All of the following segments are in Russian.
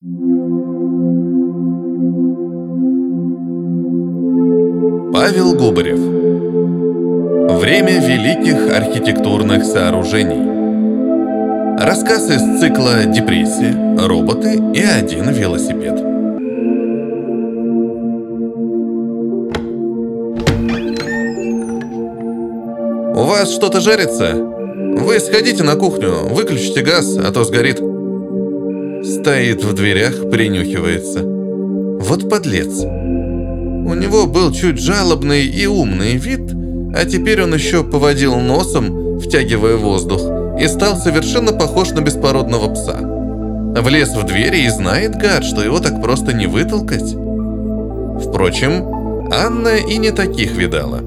Павел Губарев Время великих архитектурных сооружений Рассказ из цикла «Депрессия», «Роботы» и «Один велосипед» У вас что-то жарится? Вы сходите на кухню, выключите газ, а то сгорит. Стоит в дверях, принюхивается. Вот подлец. У него был чуть жалобный и умный вид, а теперь он еще поводил носом, втягивая воздух, и стал совершенно похож на беспородного пса. Влез в двери и знает, гад, что его так просто не вытолкать. Впрочем, Анна и не таких видала.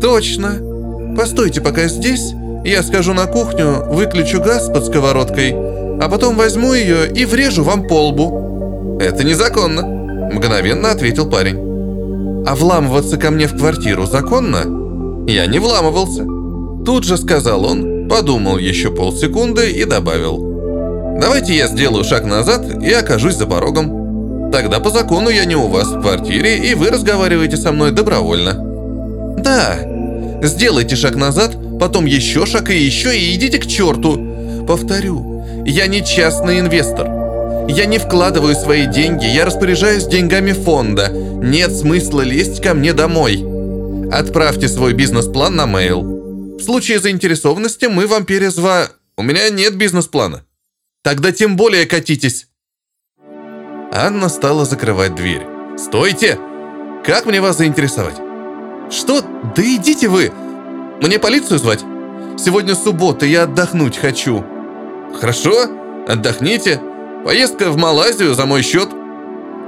«Точно. Постойте пока здесь, я схожу на кухню, выключу газ под сковородкой, а потом возьму ее и врежу вам по лбу». «Это незаконно», — мгновенно ответил парень. «А вламываться ко мне в квартиру законно?» «Я не вламывался». Тут же сказал он, подумал еще полсекунды и добавил. «Давайте я сделаю шаг назад и окажусь за порогом. Тогда по закону я не у вас в квартире, и вы разговариваете со мной добровольно». «Да, Сделайте шаг назад, потом еще шаг и еще, и идите к черту. Повторю, я не частный инвестор. Я не вкладываю свои деньги, я распоряжаюсь деньгами фонда. Нет смысла лезть ко мне домой. Отправьте свой бизнес-план на mail. В случае заинтересованности мы вам перезва... У меня нет бизнес-плана. Тогда тем более катитесь. Анна стала закрывать дверь. «Стойте! Как мне вас заинтересовать?» «Что? Да идите вы! Мне полицию звать? Сегодня суббота, я отдохнуть хочу». «Хорошо, отдохните. Поездка в Малайзию за мой счет».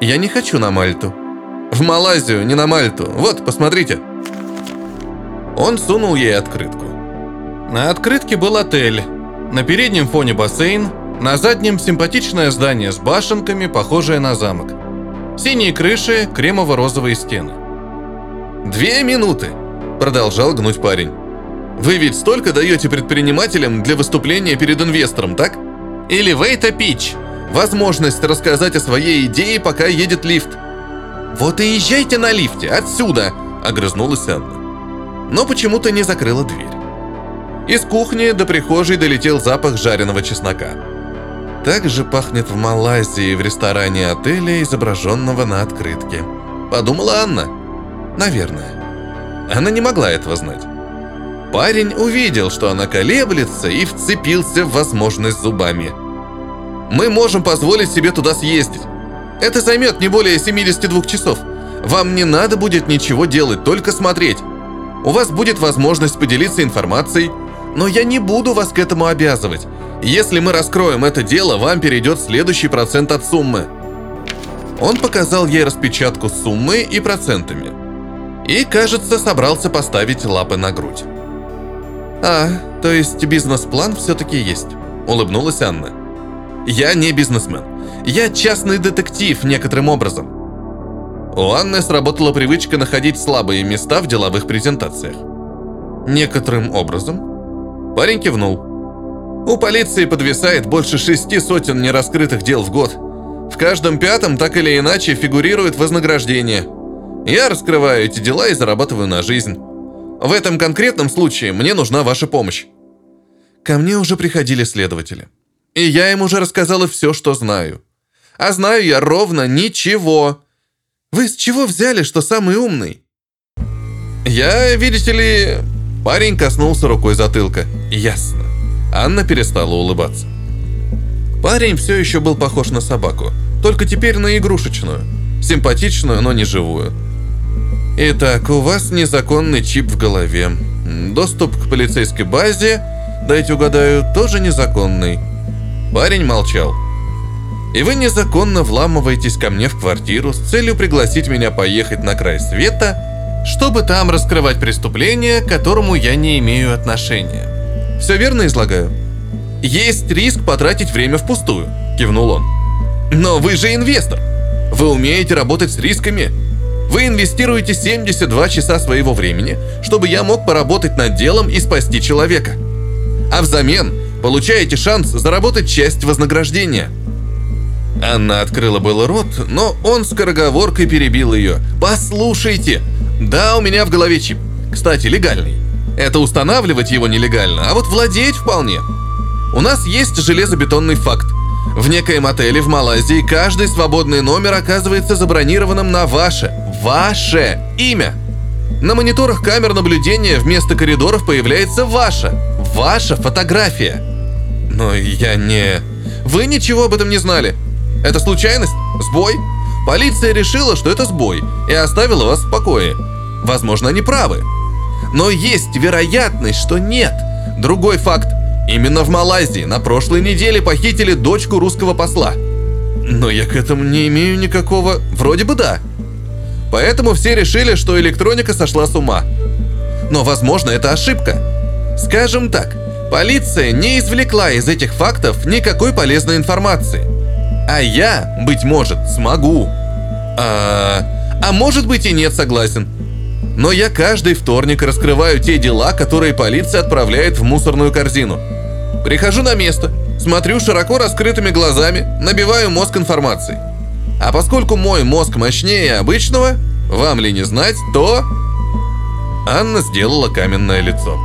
«Я не хочу на Мальту». «В Малайзию, не на Мальту. Вот, посмотрите». Он сунул ей открытку. На открытке был отель. На переднем фоне бассейн, на заднем симпатичное здание с башенками, похожее на замок. Синие крыши, кремово-розовые стены. «Две минуты!» – продолжал гнуть парень. «Вы ведь столько даете предпринимателям для выступления перед инвестором, так? Или вейта пич – возможность рассказать о своей идее, пока едет лифт. Вот и езжайте на лифте, отсюда!» – огрызнулась Анна. Но почему-то не закрыла дверь. Из кухни до прихожей долетел запах жареного чеснока. Так же пахнет в Малайзии в ресторане отеля, изображенного на открытке. Подумала Анна. Наверное. Она не могла этого знать. Парень увидел, что она колеблется и вцепился в возможность зубами. «Мы можем позволить себе туда съездить. Это займет не более 72 часов. Вам не надо будет ничего делать, только смотреть. У вас будет возможность поделиться информацией, но я не буду вас к этому обязывать. Если мы раскроем это дело, вам перейдет следующий процент от суммы». Он показал ей распечатку с суммой и процентами и, кажется, собрался поставить лапы на грудь. «А, то есть бизнес-план все-таки есть», — улыбнулась Анна. «Я не бизнесмен. Я частный детектив некоторым образом». У Анны сработала привычка находить слабые места в деловых презентациях. «Некоторым образом?» Парень кивнул. «У полиции подвисает больше шести сотен нераскрытых дел в год. В каждом пятом так или иначе фигурирует вознаграждение — я раскрываю эти дела и зарабатываю на жизнь. В этом конкретном случае мне нужна ваша помощь. Ко мне уже приходили следователи. И я им уже рассказала все, что знаю. А знаю я ровно ничего. Вы с чего взяли, что самый умный? Я, видите ли... Парень коснулся рукой затылка. Ясно. Анна перестала улыбаться. Парень все еще был похож на собаку, только теперь на игрушечную. Симпатичную, но не живую. Итак, у вас незаконный чип в голове. Доступ к полицейской базе, дайте угадаю, тоже незаконный. Парень молчал. И вы незаконно вламываетесь ко мне в квартиру с целью пригласить меня поехать на край света, чтобы там раскрывать преступление, к которому я не имею отношения. Все верно излагаю? Есть риск потратить время впустую, кивнул он. Но вы же инвестор. Вы умеете работать с рисками вы инвестируете 72 часа своего времени, чтобы я мог поработать над делом и спасти человека. А взамен получаете шанс заработать часть вознаграждения. Анна открыла было рот, но он скороговоркой перебил ее. «Послушайте! Да, у меня в голове чип. Кстати, легальный. Это устанавливать его нелегально, а вот владеть вполне. У нас есть железобетонный факт. В некоем отеле в Малайзии каждый свободный номер оказывается забронированным на ваше, ваше имя. На мониторах камер наблюдения вместо коридоров появляется ваша, ваша фотография. Но я не... Вы ничего об этом не знали. Это случайность? Сбой? Полиция решила, что это сбой, и оставила вас в покое. Возможно, они правы. Но есть вероятность, что нет. Другой факт. Именно в Малайзии на прошлой неделе похитили дочку русского посла. Но я к этому не имею никакого... Вроде бы да. Поэтому все решили, что электроника сошла с ума. Но, возможно, это ошибка. Скажем так, полиция не извлекла из этих фактов никакой полезной информации. А я, быть может, смогу. А, а может быть и нет, согласен. Но я каждый вторник раскрываю те дела, которые полиция отправляет в мусорную корзину. Прихожу на место, смотрю широко раскрытыми глазами, набиваю мозг информацией. А поскольку мой мозг мощнее обычного, вам ли не знать, то... Анна сделала каменное лицо.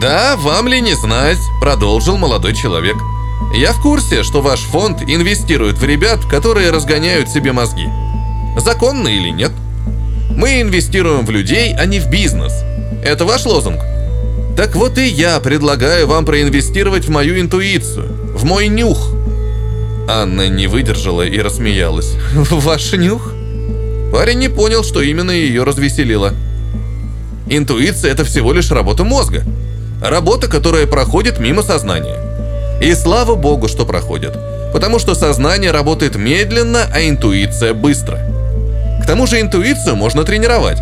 «Да, вам ли не знать», — продолжил молодой человек. «Я в курсе, что ваш фонд инвестирует в ребят, которые разгоняют себе мозги. Законно или нет?» Мы инвестируем в людей, а не в бизнес. Это ваш лозунг? Так вот и я предлагаю вам проинвестировать в мою интуицию, в мой нюх. Анна не выдержала и рассмеялась. Ваш нюх? Парень не понял, что именно ее развеселило. Интуиция – это всего лишь работа мозга. Работа, которая проходит мимо сознания. И слава богу, что проходит. Потому что сознание работает медленно, а интуиция быстро тому же интуицию можно тренировать.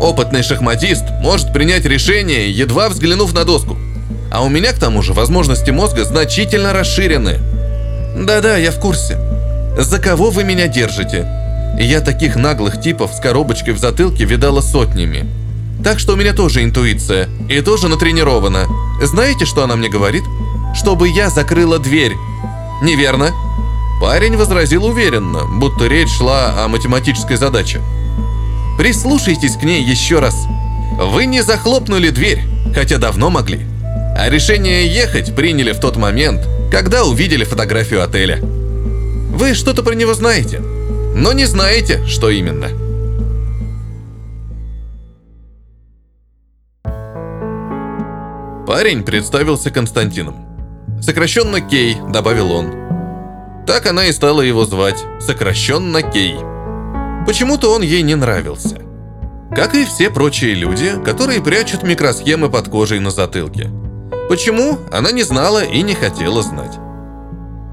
Опытный шахматист может принять решение, едва взглянув на доску. А у меня, к тому же, возможности мозга значительно расширены. Да-да, я в курсе. За кого вы меня держите? Я таких наглых типов с коробочкой в затылке видала сотнями. Так что у меня тоже интуиция. И тоже натренирована. Знаете, что она мне говорит? Чтобы я закрыла дверь. Неверно. Парень возразил уверенно, будто речь шла о математической задаче. Прислушайтесь к ней еще раз. Вы не захлопнули дверь, хотя давно могли. А решение ехать приняли в тот момент, когда увидели фотографию отеля. Вы что-то про него знаете, но не знаете, что именно. Парень представился Константином. Сокращенно Кей, добавил он. Так она и стала его звать, сокращенно Кей. Почему-то он ей не нравился. Как и все прочие люди, которые прячут микросхемы под кожей на затылке. Почему, она не знала и не хотела знать.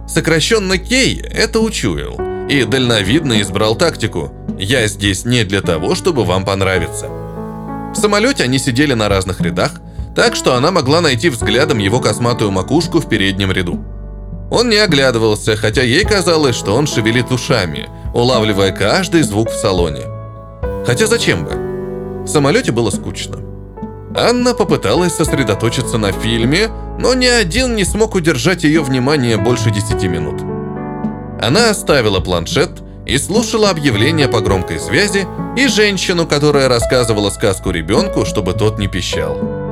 Сокращенно Кей это учуял и дальновидно избрал тактику «Я здесь не для того, чтобы вам понравиться». В самолете они сидели на разных рядах, так что она могла найти взглядом его косматую макушку в переднем ряду. Он не оглядывался, хотя ей казалось, что он шевелит ушами, улавливая каждый звук в салоне. Хотя зачем бы? В самолете было скучно. Анна попыталась сосредоточиться на фильме, но ни один не смог удержать ее внимание больше 10 минут. Она оставила планшет и слушала объявления по громкой связи и женщину, которая рассказывала сказку ребенку, чтобы тот не пищал.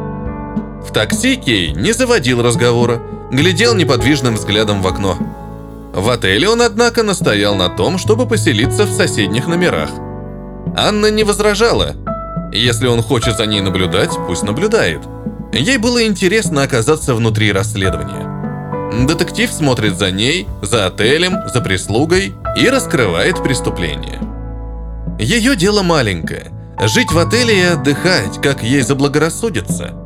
В такси Кей не заводил разговора, глядел неподвижным взглядом в окно. В отеле он, однако, настоял на том, чтобы поселиться в соседних номерах. Анна не возражала. Если он хочет за ней наблюдать, пусть наблюдает. Ей было интересно оказаться внутри расследования. Детектив смотрит за ней, за отелем, за прислугой и раскрывает преступление. Ее дело маленькое – жить в отеле и отдыхать, как ей заблагорассудится –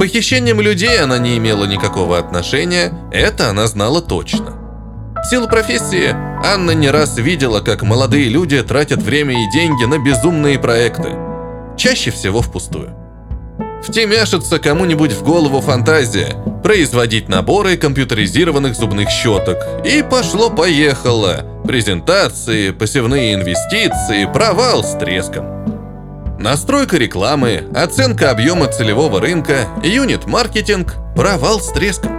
похищениям людей она не имела никакого отношения, это она знала точно. В силу профессии Анна не раз видела, как молодые люди тратят время и деньги на безумные проекты. Чаще всего впустую. Втемяшится кому-нибудь в голову фантазия производить наборы компьютеризированных зубных щеток. И пошло-поехало. Презентации, посевные инвестиции, провал с треском. Настройка рекламы, оценка объема целевого рынка, юнит-маркетинг, провал с треском.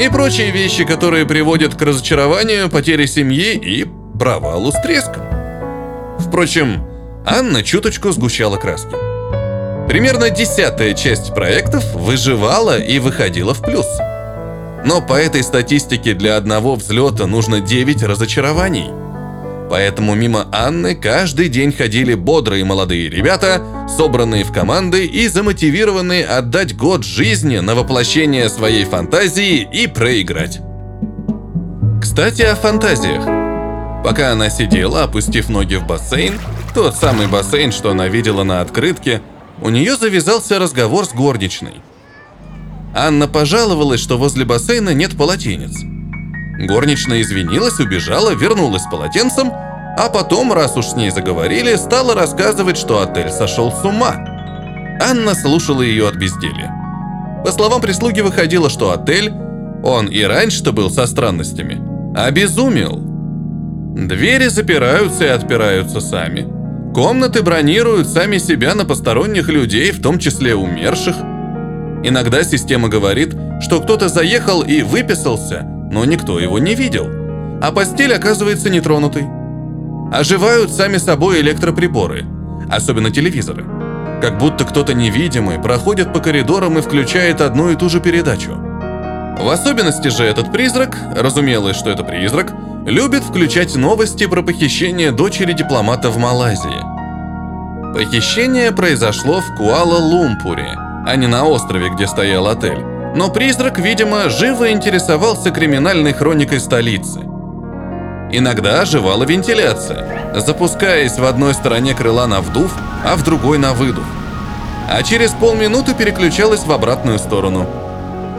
И прочие вещи, которые приводят к разочарованию, потере семьи и провалу с треском. Впрочем, Анна чуточку сгущала краски. Примерно десятая часть проектов выживала и выходила в плюс. Но по этой статистике для одного взлета нужно 9 разочарований. Поэтому мимо Анны каждый день ходили бодрые молодые ребята, собранные в команды и замотивированные отдать год жизни на воплощение своей фантазии и проиграть. Кстати, о фантазиях. Пока она сидела, опустив ноги в бассейн, тот самый бассейн, что она видела на открытке, у нее завязался разговор с горничной. Анна пожаловалась, что возле бассейна нет полотенец. Горничная извинилась, убежала, вернулась с полотенцем, а потом, раз уж с ней заговорили, стала рассказывать, что отель сошел с ума. Анна слушала ее от безделья. По словам прислуги выходило, что отель, он и раньше-то был со странностями, обезумел. Двери запираются и отпираются сами. Комнаты бронируют сами себя на посторонних людей, в том числе умерших. Иногда система говорит, что кто-то заехал и выписался, но никто его не видел. А постель оказывается нетронутой. Оживают сами собой электроприборы, особенно телевизоры. Как будто кто-то невидимый проходит по коридорам и включает одну и ту же передачу. В особенности же этот призрак, разумелось, что это призрак, любит включать новости про похищение дочери дипломата в Малайзии. Похищение произошло в Куала-Лумпуре, а не на острове, где стоял отель. Но призрак, видимо, живо интересовался криминальной хроникой столицы. Иногда оживала вентиляция, запускаясь в одной стороне крыла на вдув, а в другой на выдув. А через полминуты переключалась в обратную сторону.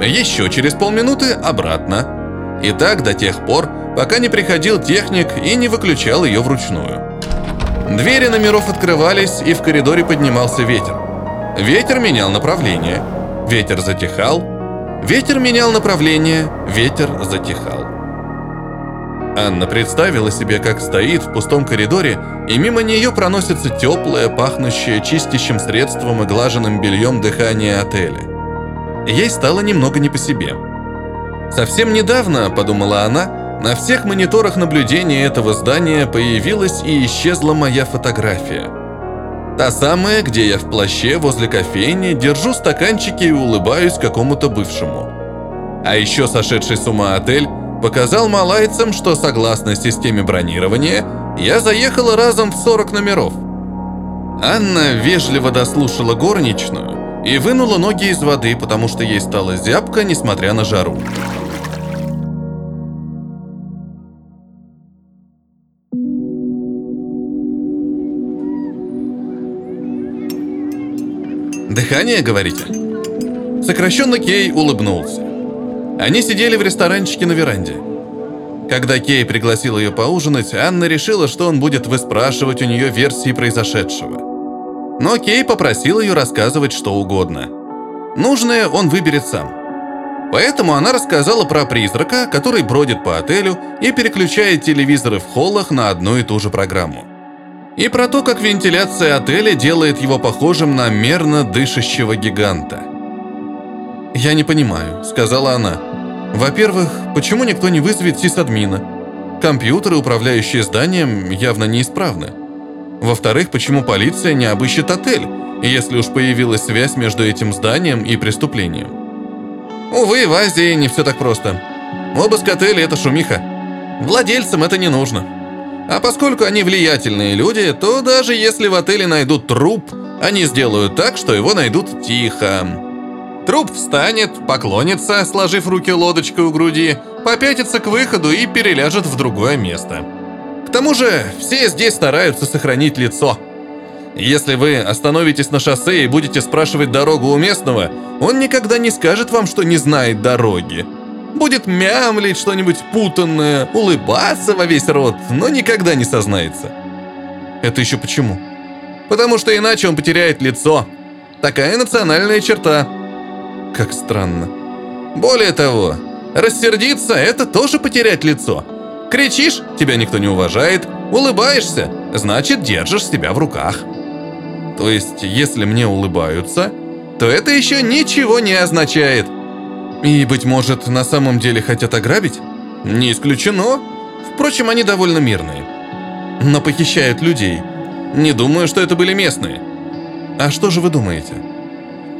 Еще через полминуты обратно. И так до тех пор, пока не приходил техник и не выключал ее вручную. Двери номеров открывались, и в коридоре поднимался ветер. Ветер менял направление, ветер затихал, ветер менял направление, ветер затихал. Анна представила себе, как стоит в пустом коридоре, и мимо нее проносится теплое, пахнущее чистящим средством и глаженным бельем дыхание отеля. Ей стало немного не по себе. Совсем недавно, подумала она, на всех мониторах наблюдения этого здания появилась и исчезла моя фотография. Та самая, где я в плаще возле кофейни держу стаканчики и улыбаюсь какому-то бывшему. А еще сошедший с ума отель показал малайцам, что согласно системе бронирования, я заехала разом в 40 номеров. Анна вежливо дослушала горничную и вынула ноги из воды, потому что ей стало зябко, несмотря на жару. «Дыхание, говорите?» Сокращенно Кей улыбнулся. Они сидели в ресторанчике на веранде. Когда Кей пригласил ее поужинать, Анна решила, что он будет выспрашивать у нее версии произошедшего. Но Кей попросил ее рассказывать что угодно. Нужное он выберет сам. Поэтому она рассказала про призрака, который бродит по отелю и переключает телевизоры в холлах на одну и ту же программу. И про то, как вентиляция отеля делает его похожим на мерно дышащего гиганта. «Я не понимаю», — сказала она. Во-первых, почему никто не вызовет сисадмина? Компьютеры, управляющие зданием, явно неисправны. Во-вторых, почему полиция не обыщет отель, если уж появилась связь между этим зданием и преступлением? Увы, в Азии не все так просто. Обыск отеля – это шумиха. Владельцам это не нужно. А поскольку они влиятельные люди, то даже если в отеле найдут труп, они сделают так, что его найдут тихо. Труп встанет, поклонится, сложив руки лодочкой у груди, попятится к выходу и переляжет в другое место. К тому же, все здесь стараются сохранить лицо. Если вы остановитесь на шоссе и будете спрашивать дорогу у местного, он никогда не скажет вам, что не знает дороги. Будет мямлить что-нибудь путанное, улыбаться во весь рот, но никогда не сознается. Это еще почему? Потому что иначе он потеряет лицо. Такая национальная черта – как странно. Более того, рассердиться – это тоже потерять лицо. Кричишь – тебя никто не уважает, улыбаешься – значит, держишь себя в руках. То есть, если мне улыбаются, то это еще ничего не означает. И, быть может, на самом деле хотят ограбить? Не исключено. Впрочем, они довольно мирные. Но похищают людей. Не думаю, что это были местные. А что же вы думаете?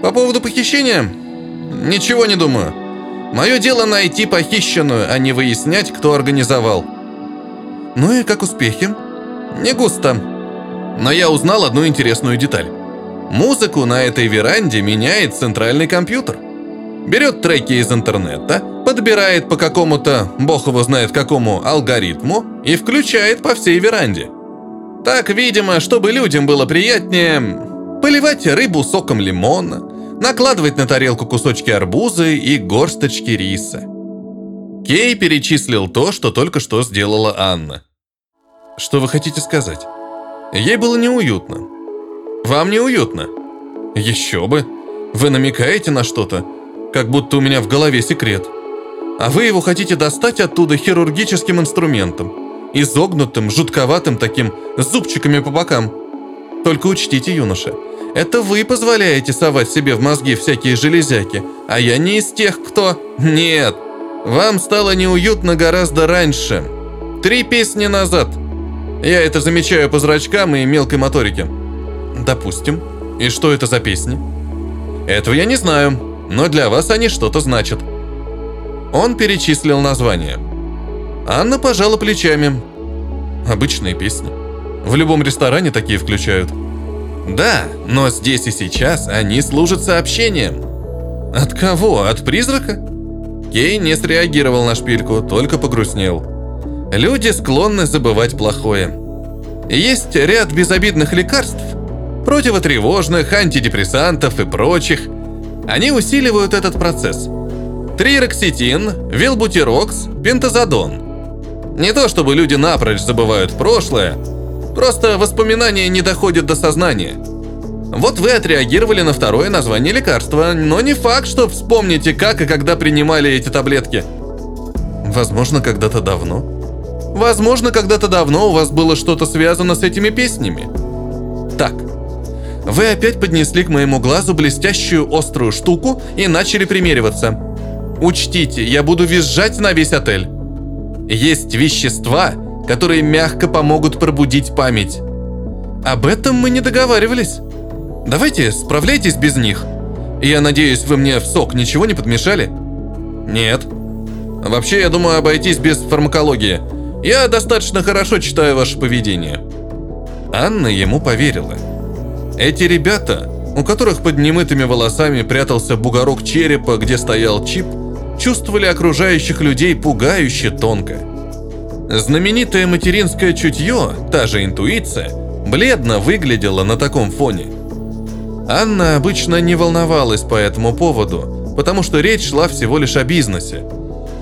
По поводу похищения? Ничего не думаю. Мое дело найти похищенную, а не выяснять, кто организовал. Ну и как успехи? Не густо. Но я узнал одну интересную деталь. Музыку на этой веранде меняет центральный компьютер. Берет треки из интернета, подбирает по какому-то, бог его знает какому, алгоритму и включает по всей веранде. Так, видимо, чтобы людям было приятнее поливать рыбу соком лимона, накладывать на тарелку кусочки арбуза и горсточки риса. Кей перечислил то, что только что сделала Анна. Что вы хотите сказать? Ей было неуютно. Вам неуютно? Еще бы. Вы намекаете на что-то, как будто у меня в голове секрет. А вы его хотите достать оттуда хирургическим инструментом. Изогнутым, жутковатым таким, с зубчиками по бокам. Только учтите, юноша, это вы позволяете совать себе в мозги всякие железяки, а я не из тех, кто... Нет, вам стало неуютно гораздо раньше. Три песни назад. Я это замечаю по зрачкам и мелкой моторике. Допустим. И что это за песни? Этого я не знаю, но для вас они что-то значат. Он перечислил названия. Анна пожала плечами. Обычные песни. В любом ресторане такие включают. Да, но здесь и сейчас они служат сообщением. От кого? От призрака? Кей не среагировал на шпильку, только погрустнел. Люди склонны забывать плохое. Есть ряд безобидных лекарств, противотревожных, антидепрессантов и прочих. Они усиливают этот процесс. Трироксетин, вилбутирокс, пентазодон. Не то чтобы люди напрочь забывают прошлое, Просто воспоминания не доходят до сознания. Вот вы отреагировали на второе название лекарства, но не факт, что вспомните, как и когда принимали эти таблетки. Возможно, когда-то давно. Возможно, когда-то давно у вас было что-то связано с этими песнями. Так, вы опять поднесли к моему глазу блестящую острую штуку и начали примериваться. Учтите, я буду визжать на весь отель. Есть вещества, которые мягко помогут пробудить память. Об этом мы не договаривались. Давайте справляйтесь без них. Я надеюсь, вы мне в сок ничего не подмешали? Нет. Вообще, я думаю обойтись без фармакологии. Я достаточно хорошо читаю ваше поведение. Анна ему поверила. Эти ребята, у которых под немытыми волосами прятался бугорок черепа, где стоял чип, чувствовали окружающих людей пугающе тонко. Знаменитое материнское чутье, та же интуиция, бледно выглядела на таком фоне. Анна обычно не волновалась по этому поводу, потому что речь шла всего лишь о бизнесе.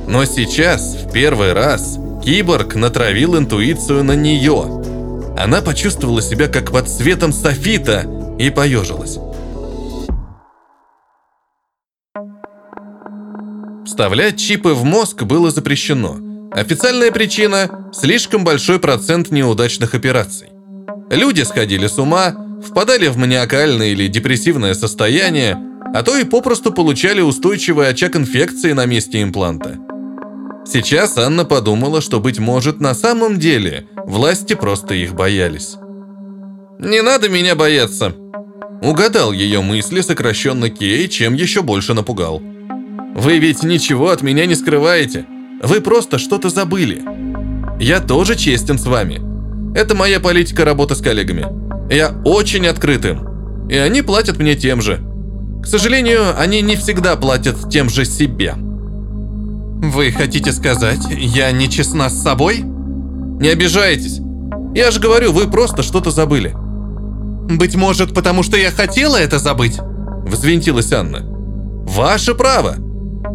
Но сейчас, в первый раз, киборг натравил интуицию на нее. Она почувствовала себя как под светом софита и поежилась. Вставлять чипы в мозг было запрещено – Официальная причина – слишком большой процент неудачных операций. Люди сходили с ума, впадали в маниакальное или депрессивное состояние, а то и попросту получали устойчивый очаг инфекции на месте импланта. Сейчас Анна подумала, что, быть может, на самом деле власти просто их боялись. «Не надо меня бояться!» Угадал ее мысли сокращенно Кей, чем еще больше напугал. «Вы ведь ничего от меня не скрываете!» Вы просто что-то забыли. Я тоже честен с вами. Это моя политика работы с коллегами. Я очень открытым. И они платят мне тем же. К сожалению, они не всегда платят тем же себе. Вы хотите сказать, я не честна с собой? Не обижайтесь. Я же говорю, вы просто что-то забыли. Быть может, потому что я хотела это забыть? Взвинтилась Анна. Ваше право.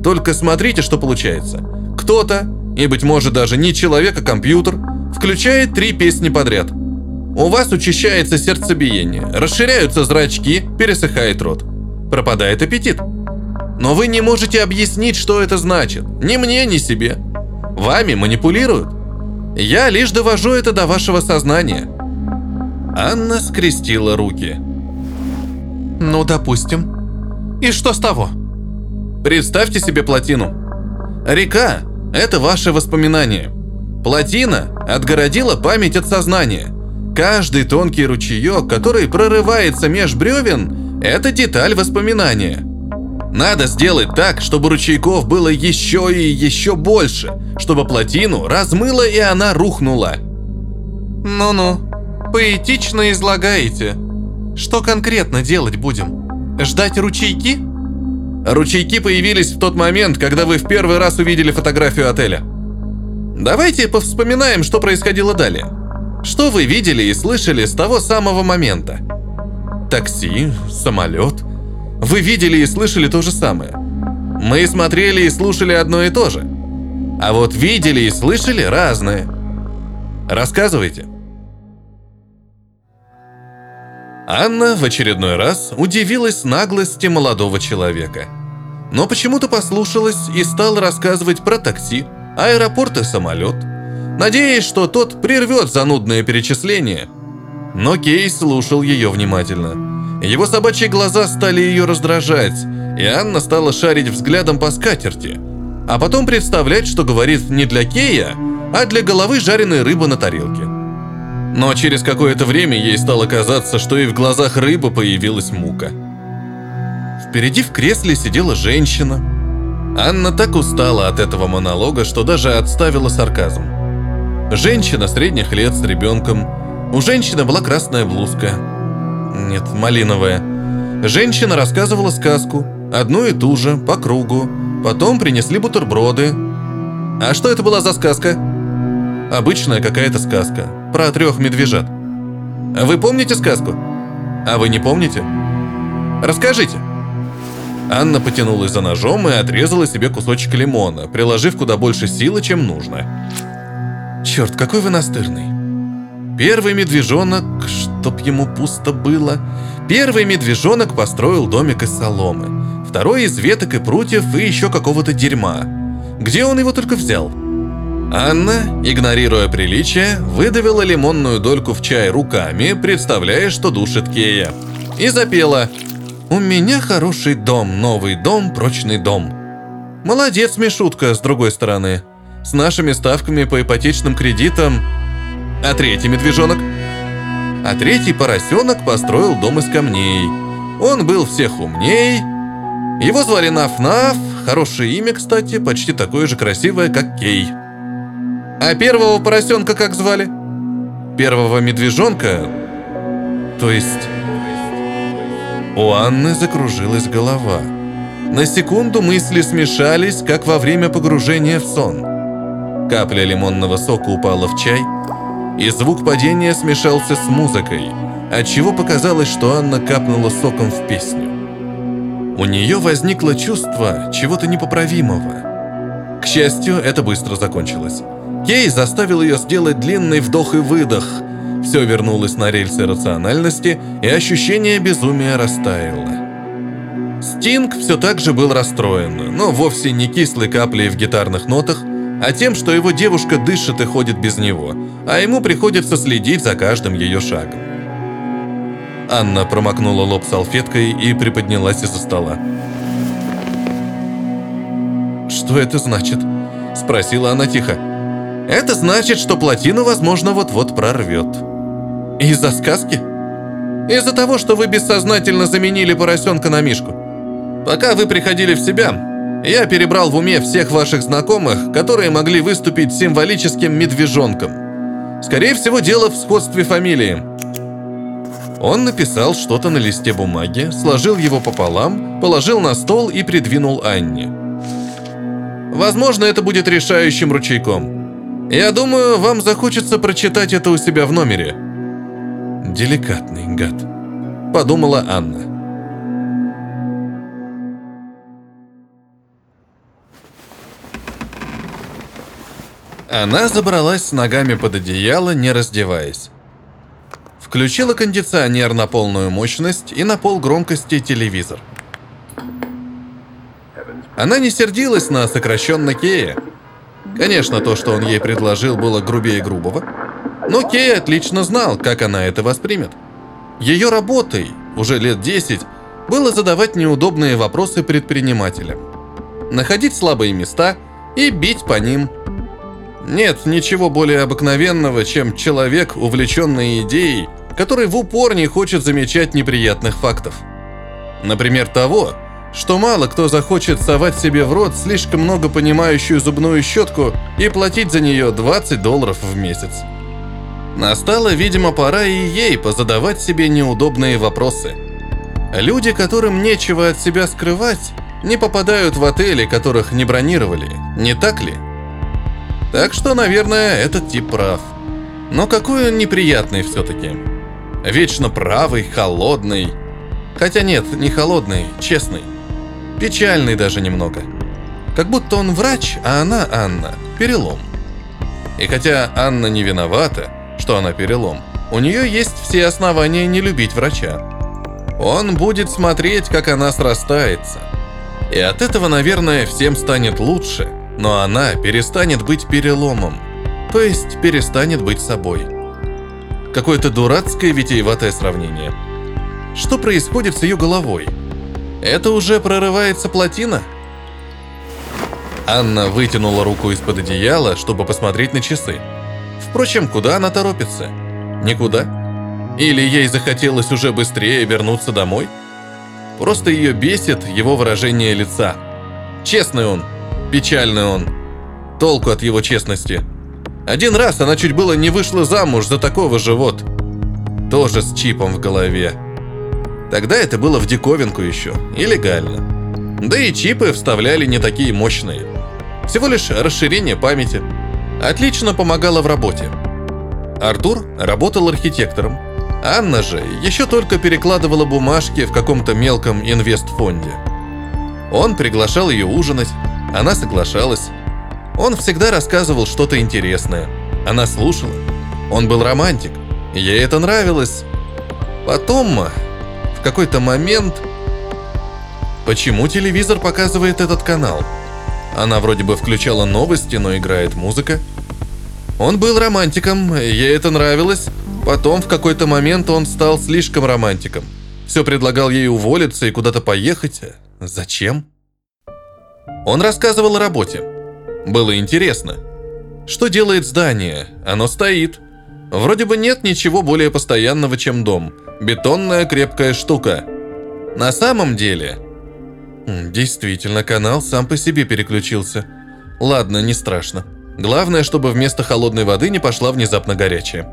Только смотрите, что получается. Кто-то, и быть может даже не человек, а компьютер, включает три песни подряд. У вас учащается сердцебиение, расширяются зрачки, пересыхает рот. Пропадает аппетит. Но вы не можете объяснить, что это значит. Ни мне, ни себе. Вами манипулируют. Я лишь довожу это до вашего сознания. Анна скрестила руки. Ну, допустим. И что с того? Представьте себе плотину. Река – это ваше воспоминание. Плотина отгородила память от сознания. Каждый тонкий ручеек, который прорывается меж бревен, это деталь воспоминания. Надо сделать так, чтобы ручейков было еще и еще больше, чтобы плотину размыло и она рухнула. Ну-ну, поэтично излагаете. Что конкретно делать будем? Ждать ручейки? Ручейки появились в тот момент, когда вы в первый раз увидели фотографию отеля. Давайте повспоминаем, что происходило далее. Что вы видели и слышали с того самого момента? Такси, самолет. Вы видели и слышали то же самое. Мы смотрели и слушали одно и то же. А вот видели и слышали разное. Рассказывайте. Анна в очередной раз удивилась наглости молодого человека. Но почему-то послушалась и стала рассказывать про такси, аэропорт и самолет, надеясь, что тот прервет занудное перечисление. Но Кей слушал ее внимательно. Его собачьи глаза стали ее раздражать, и Анна стала шарить взглядом по скатерти, а потом представлять, что говорит не для Кея, а для головы жареной рыбы на тарелке. Но через какое-то время ей стало казаться, что и в глазах рыбы появилась мука. Впереди в кресле сидела женщина. Анна так устала от этого монолога, что даже отставила сарказм. Женщина средних лет с ребенком. У женщины была красная блузка. Нет, малиновая. Женщина рассказывала сказку. Одну и ту же, по кругу. Потом принесли бутерброды. А что это была за сказка? Обычная какая-то сказка. Про трех медвежат. Вы помните сказку? А вы не помните? Расскажите. Анна потянулась за ножом и отрезала себе кусочек лимона, приложив куда больше силы, чем нужно. Черт, какой вы настырный. Первый медвежонок, чтоб ему пусто было. Первый медвежонок построил домик из соломы. Второй из веток и прутьев и еще какого-то дерьма. Где он его только взял? Анна, игнорируя приличие, выдавила лимонную дольку в чай руками, представляя, что душит Кея. И запела «У меня хороший дом, новый дом, прочный дом». Молодец, Мишутка, с другой стороны. С нашими ставками по ипотечным кредитам. А третий медвежонок? А третий поросенок построил дом из камней. Он был всех умней. Его звали Наф-Наф, хорошее имя, кстати, почти такое же красивое, как Кей. А первого поросенка как звали? Первого медвежонка? То есть... У Анны закружилась голова. На секунду мысли смешались, как во время погружения в сон. Капля лимонного сока упала в чай, и звук падения смешался с музыкой, отчего показалось, что Анна капнула соком в песню. У нее возникло чувство чего-то непоправимого. К счастью, это быстро закончилось. Кей заставил ее сделать длинный вдох и выдох. Все вернулось на рельсы рациональности, и ощущение безумия растаяло. Стинг все так же был расстроен, но вовсе не кислой каплей в гитарных нотах, а тем, что его девушка дышит и ходит без него, а ему приходится следить за каждым ее шагом. Анна промокнула лоб салфеткой и приподнялась из-за стола. «Что это значит?» – спросила она тихо. Это значит, что плотину, возможно, вот-вот прорвет. Из-за сказки? Из-за того, что вы бессознательно заменили поросенка на мишку. Пока вы приходили в себя, я перебрал в уме всех ваших знакомых, которые могли выступить символическим медвежонком. Скорее всего, дело в сходстве фамилии. Он написал что-то на листе бумаги, сложил его пополам, положил на стол и придвинул Анне. Возможно, это будет решающим ручейком. Я думаю, вам захочется прочитать это у себя в номере. Деликатный гад, подумала Анна. Она забралась с ногами под одеяло, не раздеваясь. Включила кондиционер на полную мощность и на пол громкости телевизор. Она не сердилась на сокращенно Кея, Конечно, то, что он ей предложил, было грубее грубого. Но Кей отлично знал, как она это воспримет. Ее работой, уже лет 10, было задавать неудобные вопросы предпринимателям. находить слабые места и бить по ним. Нет ничего более обыкновенного, чем человек, увлеченный идеей, который в упор не хочет замечать неприятных фактов. Например, того, что мало кто захочет совать себе в рот слишком много понимающую зубную щетку и платить за нее 20 долларов в месяц. Настала, видимо, пора и ей позадавать себе неудобные вопросы. Люди, которым нечего от себя скрывать, не попадают в отели, которых не бронировали, не так ли? Так что, наверное, этот тип прав. Но какой он неприятный все-таки. Вечно правый, холодный. Хотя нет, не холодный, честный. Печальный даже немного. Как будто он врач, а она, Анна, перелом. И хотя Анна не виновата, что она перелом, у нее есть все основания не любить врача. Он будет смотреть, как она срастается. И от этого, наверное, всем станет лучше, но она перестанет быть переломом, то есть перестанет быть собой. Какое-то дурацкое витиеватое сравнение. Что происходит с ее головой? Это уже прорывается плотина? Анна вытянула руку из-под одеяла, чтобы посмотреть на часы. Впрочем, куда она торопится? Никуда. Или ей захотелось уже быстрее вернуться домой? Просто ее бесит его выражение лица. Честный он, печальный он. Толку от его честности. Один раз она чуть было не вышла замуж за такого же вот. Тоже с чипом в голове. Тогда это было в диковинку еще, и легально. Да и чипы вставляли не такие мощные. Всего лишь расширение памяти. Отлично помогало в работе. Артур работал архитектором. Анна же еще только перекладывала бумажки в каком-то мелком инвестфонде. Он приглашал ее ужинать, она соглашалась. Он всегда рассказывал что-то интересное. Она слушала. Он был романтик. Ей это нравилось. Потом какой-то момент... Почему телевизор показывает этот канал? Она вроде бы включала новости, но играет музыка. Он был романтиком, ей это нравилось. Потом в какой-то момент он стал слишком романтиком. Все предлагал ей уволиться и куда-то поехать. Зачем? Он рассказывал о работе. Было интересно. Что делает здание? Оно стоит. Вроде бы нет ничего более постоянного, чем дом. Бетонная крепкая штука. На самом деле... Действительно, канал сам по себе переключился. Ладно, не страшно. Главное, чтобы вместо холодной воды не пошла внезапно горячая.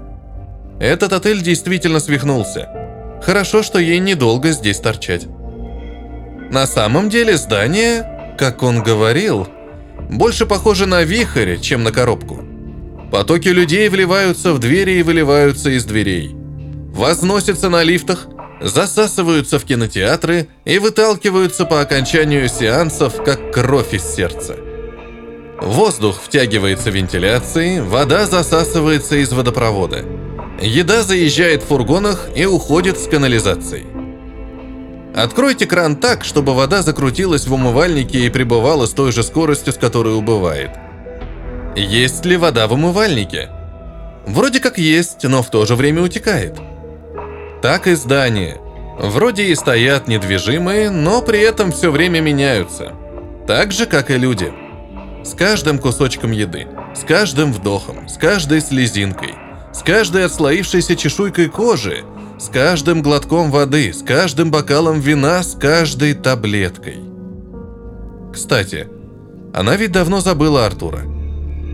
Этот отель действительно свихнулся. Хорошо, что ей недолго здесь торчать. На самом деле здание, как он говорил, больше похоже на вихрь, чем на коробку. Потоки людей вливаются в двери и выливаются из дверей возносятся на лифтах, засасываются в кинотеатры и выталкиваются по окончанию сеансов, как кровь из сердца. Воздух втягивается вентиляцией, вода засасывается из водопровода. Еда заезжает в фургонах и уходит с канализацией. Откройте кран так, чтобы вода закрутилась в умывальнике и пребывала с той же скоростью, с которой убывает. Есть ли вода в умывальнике? Вроде как есть, но в то же время утекает так и здания. Вроде и стоят недвижимые, но при этом все время меняются. Так же, как и люди. С каждым кусочком еды, с каждым вдохом, с каждой слезинкой, с каждой отслоившейся чешуйкой кожи, с каждым глотком воды, с каждым бокалом вина, с каждой таблеткой. Кстати, она ведь давно забыла Артура.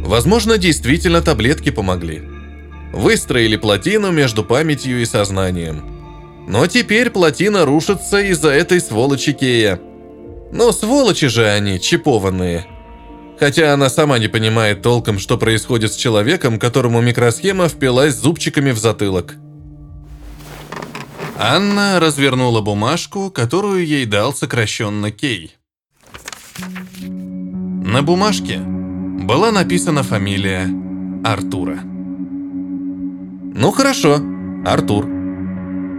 Возможно, действительно таблетки помогли. Выстроили плотину между памятью и сознанием. Но теперь плотина рушится из-за этой сволочи Кея. Но сволочи же они, чипованные. Хотя она сама не понимает толком, что происходит с человеком, которому микросхема впилась зубчиками в затылок. Анна развернула бумажку, которую ей дал сокращенно Кей. На бумажке была написана фамилия Артура. Ну хорошо, Артур.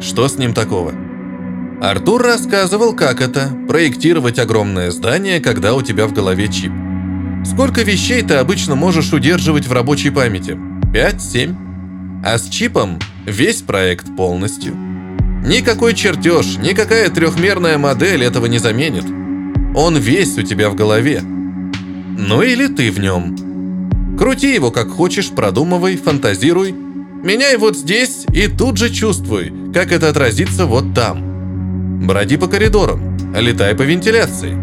Что с ним такого? Артур рассказывал, как это – проектировать огромное здание, когда у тебя в голове чип. Сколько вещей ты обычно можешь удерживать в рабочей памяти? 5-7? А с чипом весь проект полностью. Никакой чертеж, никакая трехмерная модель этого не заменит. Он весь у тебя в голове. Ну или ты в нем. Крути его как хочешь, продумывай, фантазируй. Меняй вот здесь и тут же чувствуй, как это отразится вот там. Броди по коридорам, летай по вентиляции.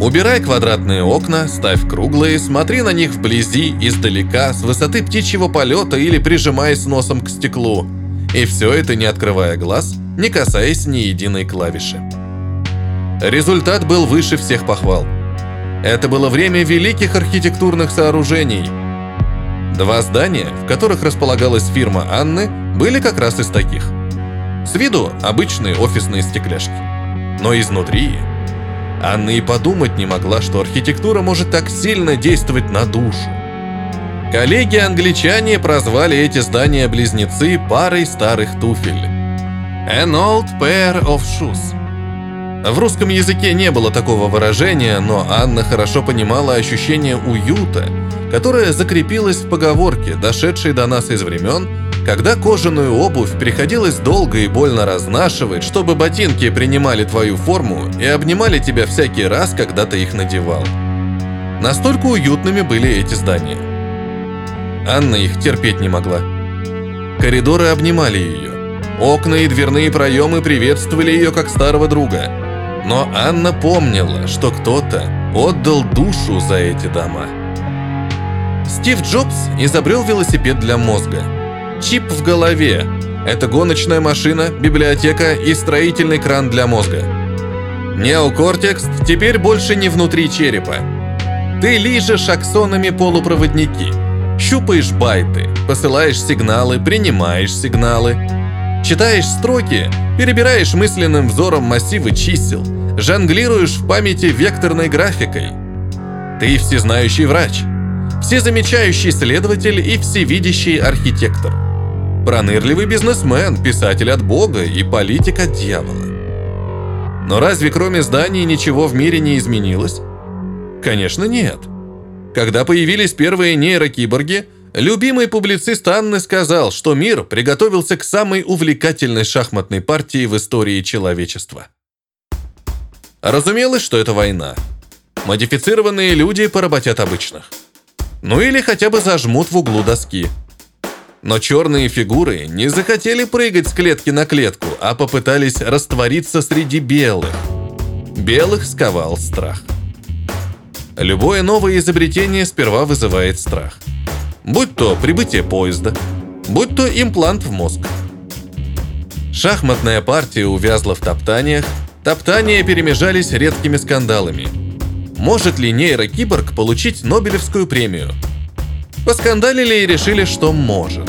Убирай квадратные окна, ставь круглые, смотри на них вблизи, издалека, с высоты птичьего полета или прижимаясь носом к стеклу. И все это не открывая глаз, не касаясь ни единой клавиши. Результат был выше всех похвал. Это было время великих архитектурных сооружений. Два здания, в которых располагалась фирма Анны, были как раз из таких. С виду обычные офисные стекляшки. Но изнутри Анна и подумать не могла, что архитектура может так сильно действовать на душу. Коллеги-англичане прозвали эти здания-близнецы парой старых туфель. An old pair of shoes. В русском языке не было такого выражения, но Анна хорошо понимала ощущение уюта, которое закрепилось в поговорке, дошедшей до нас из времен, когда кожаную обувь приходилось долго и больно разнашивать, чтобы ботинки принимали твою форму и обнимали тебя всякий раз, когда ты их надевал. Настолько уютными были эти здания. Анна их терпеть не могла. Коридоры обнимали ее. Окна и дверные проемы приветствовали ее как старого друга. Но Анна помнила, что кто-то отдал душу за эти дома. Стив Джобс изобрел велосипед для мозга – Чип в голове – это гоночная машина, библиотека и строительный кран для мозга. Неокортекс теперь больше не внутри черепа. Ты лижешь аксонами полупроводники, щупаешь байты, посылаешь сигналы, принимаешь сигналы, читаешь строки, перебираешь мысленным взором массивы чисел, жонглируешь в памяти векторной графикой. Ты всезнающий врач, всезамечающий следователь и всевидящий архитектор – Пронырливый бизнесмен, писатель от бога и политик от дьявола. Но разве кроме зданий ничего в мире не изменилось? Конечно, нет. Когда появились первые нейрокиборги, любимый публицист Анны сказал, что мир приготовился к самой увлекательной шахматной партии в истории человечества. Разумелось, что это война. Модифицированные люди поработят обычных. Ну или хотя бы зажмут в углу доски – но черные фигуры не захотели прыгать с клетки на клетку, а попытались раствориться среди белых. Белых сковал страх. Любое новое изобретение сперва вызывает страх. Будь то прибытие поезда, будь то имплант в мозг. Шахматная партия увязла в топтаниях, топтания перемежались редкими скандалами. Может ли нейрокиборг получить Нобелевскую премию – Поскандалили и решили, что может.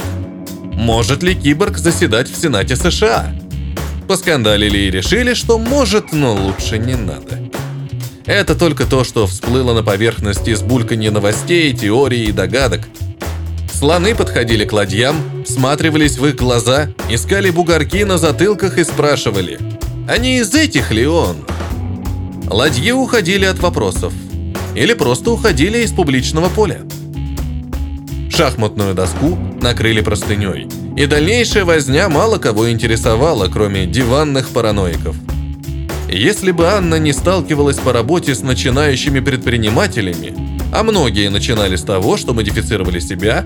Может ли киборг заседать в Сенате США? Поскандалили и решили, что может, но лучше не надо. Это только то, что всплыло на поверхности из бульканья новостей, теорий и догадок. Слоны подходили к ладьям, всматривались в их глаза, искали бугорки на затылках и спрашивали, а не из этих ли он? Ладьи уходили от вопросов. Или просто уходили из публичного поля. Шахматную доску накрыли простыней. И дальнейшая возня мало кого интересовала, кроме диванных параноиков. Если бы Анна не сталкивалась по работе с начинающими предпринимателями, а многие начинали с того, что модифицировали себя,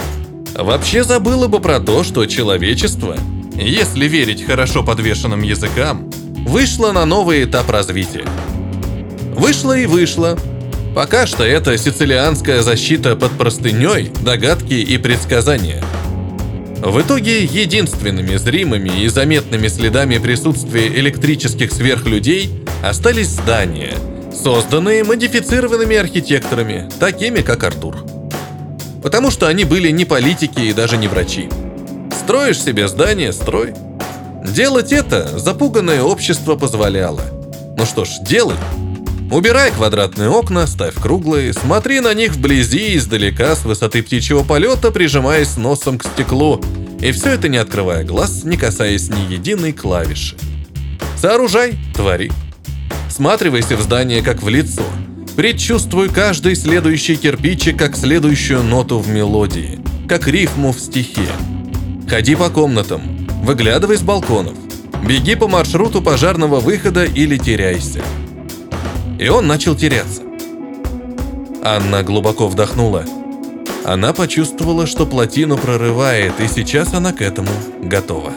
вообще забыла бы про то, что человечество, если верить хорошо подвешенным языкам, вышло на новый этап развития. Вышло и вышло, Пока что это сицилианская защита под простыней, догадки и предсказания. В итоге единственными зримыми и заметными следами присутствия электрических сверхлюдей остались здания, созданные модифицированными архитекторами, такими как Артур. Потому что они были не политики и даже не врачи. Строишь себе здание – строй. Делать это запуганное общество позволяло. Ну что ж, делай – Убирай квадратные окна, ставь круглые, смотри на них вблизи и издалека с высоты птичьего полета, прижимаясь носом к стеклу. И все это не открывая глаз, не касаясь ни единой клавиши. Сооружай, твори. Сматривайся в здание как в лицо. Предчувствуй каждый следующий кирпичик как следующую ноту в мелодии, как рифму в стихе. Ходи по комнатам, выглядывай с балконов, беги по маршруту пожарного выхода или теряйся – и он начал теряться. Анна глубоко вдохнула. Она почувствовала, что плотину прорывает, и сейчас она к этому готова.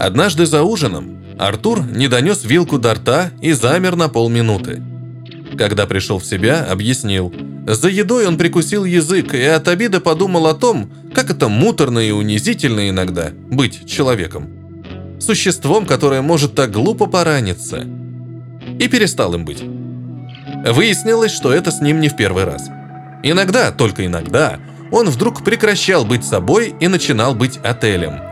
Однажды за ужином Артур не донес вилку до рта и замер на полминуты. Когда пришел в себя, объяснил. За едой он прикусил язык и от обиды подумал о том, как это муторно и унизительно иногда быть человеком. Существом, которое может так глупо пораниться. И перестал им быть. Выяснилось, что это с ним не в первый раз. Иногда, только иногда, он вдруг прекращал быть собой и начинал быть отелем.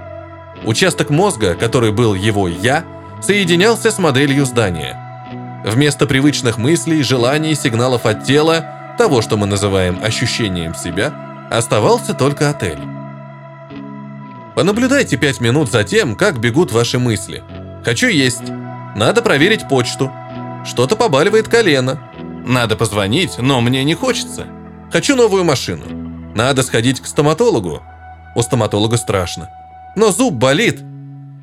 Участок мозга, который был его «я», соединялся с моделью здания. Вместо привычных мыслей, желаний, сигналов от тела, того, что мы называем ощущением себя, оставался только отель. Понаблюдайте пять минут за тем, как бегут ваши мысли. Хочу есть. Надо проверить почту. Что-то побаливает колено. Надо позвонить, но мне не хочется. Хочу новую машину. Надо сходить к стоматологу. У стоматолога страшно. Но зуб болит.